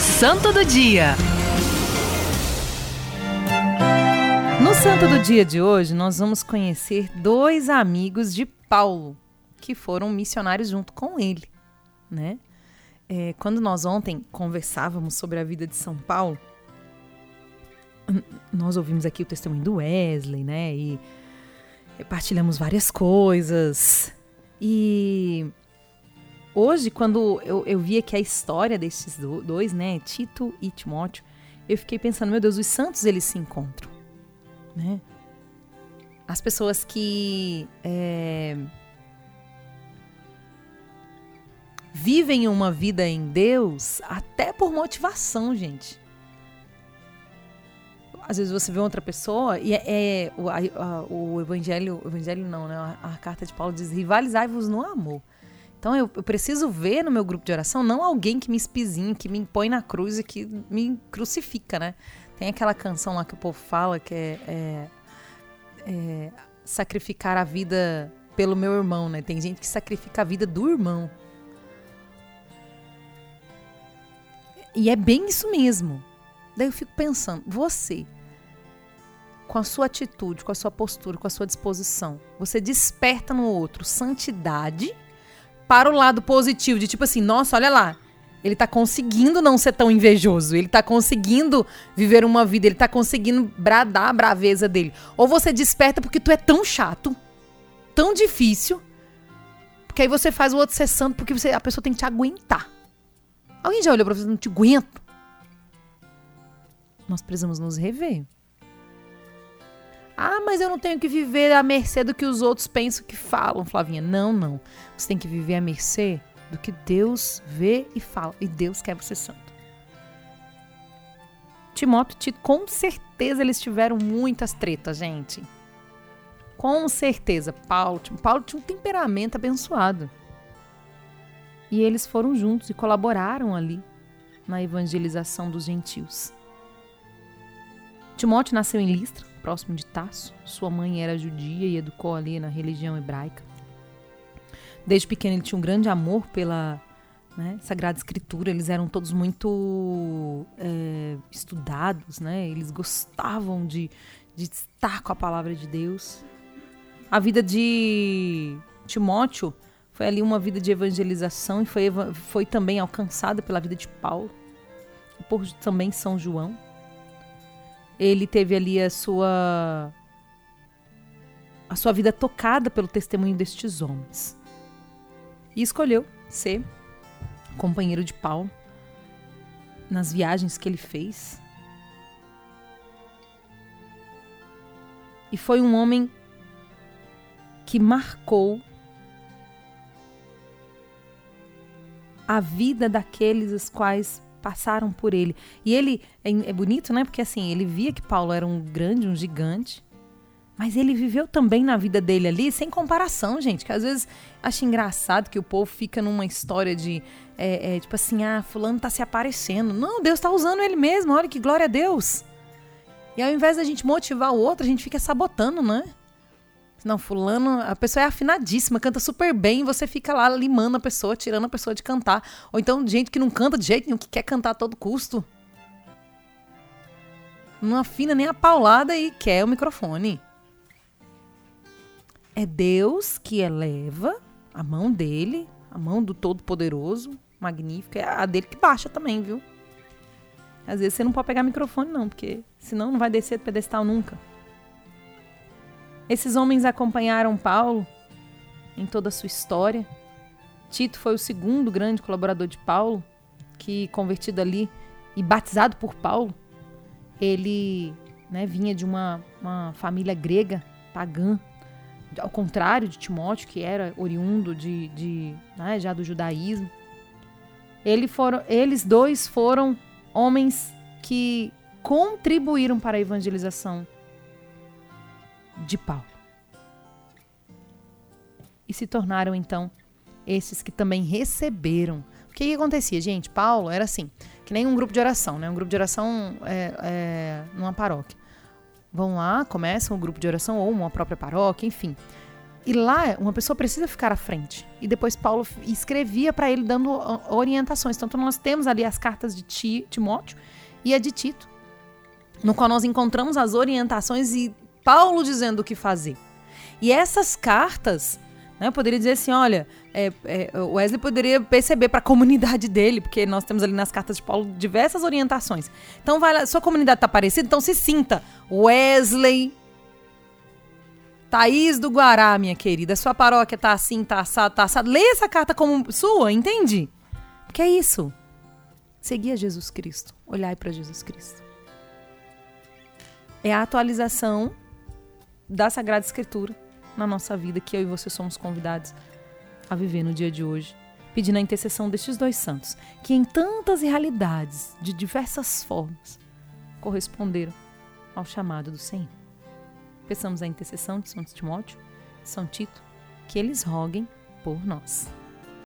Santo do Dia. No Santo do Dia de hoje, nós vamos conhecer dois amigos de Paulo que foram missionários junto com ele, né? É, quando nós ontem conversávamos sobre a vida de São Paulo, nós ouvimos aqui o testemunho do Wesley, né? E partilhamos várias coisas. E hoje, quando eu, eu vi aqui a história desses dois, né? Tito e Timóteo, eu fiquei pensando, meu Deus, os santos eles se encontram, né? As pessoas que é, vivem uma vida em Deus até por motivação, gente. Às vezes você vê outra pessoa e é, é o, a, o evangelho, o evangelho não, né? A, a carta de Paulo diz: rivalizai-vos no amor. Então eu, eu, preciso ver no meu grupo de oração não alguém que me espizinha, que me põe na cruz e que me crucifica, né? Tem aquela canção lá que o povo fala que é, é, é sacrificar a vida pelo meu irmão, né? Tem gente que sacrifica a vida do irmão. E é bem isso mesmo. Daí eu fico pensando, você, com a sua atitude, com a sua postura, com a sua disposição, você desperta no outro santidade para o lado positivo, de tipo assim, nossa, olha lá, ele tá conseguindo não ser tão invejoso, ele tá conseguindo viver uma vida, ele tá conseguindo bradar a braveza dele. Ou você desperta porque tu é tão chato, tão difícil, porque aí você faz o outro ser santo porque você, a pessoa tem que te aguentar. Alguém já olhou pra você não te aguento? Nós precisamos nos rever. Ah, mas eu não tenho que viver à mercê do que os outros pensam que falam, Flavinha. Não, não. Você tem que viver à mercê do que Deus vê e fala. E Deus quer você santo. Timóteo e Tito, com certeza eles tiveram muitas tretas, gente. Com certeza. Paulo, Paulo tinha um temperamento abençoado. E eles foram juntos e colaboraram ali na evangelização dos gentios. Timóteo nasceu em Listra, próximo de Tasso. Sua mãe era judia e educou ali na religião hebraica. Desde pequeno ele tinha um grande amor pela né, Sagrada Escritura. Eles eram todos muito é, estudados, né? Eles gostavam de, de estar com a palavra de Deus. A vida de Timóteo foi ali uma vida de evangelização e foi, foi também alcançada pela vida de Paulo, por também São João. Ele teve ali a sua a sua vida tocada pelo testemunho destes homens. E escolheu ser companheiro de Paulo nas viagens que ele fez. E foi um homem que marcou a vida daqueles os quais passaram por ele. E ele é, é, bonito, né? Porque assim, ele via que Paulo era um grande, um gigante. Mas ele viveu também na vida dele ali, sem comparação, gente. Que às vezes acho engraçado que o povo fica numa história de é, é, tipo assim, ah, fulano tá se aparecendo. Não, Deus tá usando ele mesmo, olha que glória a Deus. E ao invés da gente motivar o outro, a gente fica sabotando, né? Não, fulano, a pessoa é afinadíssima, canta super bem, você fica lá limando a pessoa, tirando a pessoa de cantar. Ou então gente que não canta de jeito nenhum, que quer cantar a todo custo. Não afina nem a paulada e quer o microfone. É Deus que eleva a mão dele, a mão do Todo-Poderoso, magnífica, é a dele que baixa também, viu? Às vezes você não pode pegar microfone, não, porque senão não vai descer do pedestal nunca. Esses homens acompanharam Paulo em toda a sua história. Tito foi o segundo grande colaborador de Paulo, que convertido ali e batizado por Paulo, ele né, vinha de uma, uma família grega, pagã, ao contrário de Timóteo, que era oriundo de, de né, já do judaísmo. Ele foram, eles dois foram homens que contribuíram para a evangelização de Paulo. E se tornaram, então, esses que também receberam. O que, que acontecia, gente? Paulo era assim, que nem um grupo de oração, né? Um grupo de oração é, é, numa paróquia. Vão lá, começam um grupo de oração ou uma própria paróquia, enfim. E lá, uma pessoa precisa ficar à frente. E depois Paulo escrevia para ele dando orientações. Então, nós temos ali as cartas de Timóteo e a de Tito, no qual nós encontramos as orientações e Paulo dizendo o que fazer. E essas cartas, né, eu poderia dizer assim: olha, é, é, Wesley poderia perceber para a comunidade dele, porque nós temos ali nas cartas de Paulo diversas orientações. Então, vai lá, sua comunidade está parecida, então se sinta. Wesley Thaís do Guará, minha querida, sua paróquia tá assim, tá assado, tá assado. Lê essa carta como sua, entende? Que é isso. Seguir a Jesus Cristo, olhar para Jesus Cristo. É a atualização da Sagrada Escritura na nossa vida que eu e você somos convidados a viver no dia de hoje, pedindo a intercessão destes dois santos, que em tantas realidades, de diversas formas, corresponderam ao chamado do Senhor. Peçamos a intercessão de São Timóteo, São Tito, que eles roguem por nós.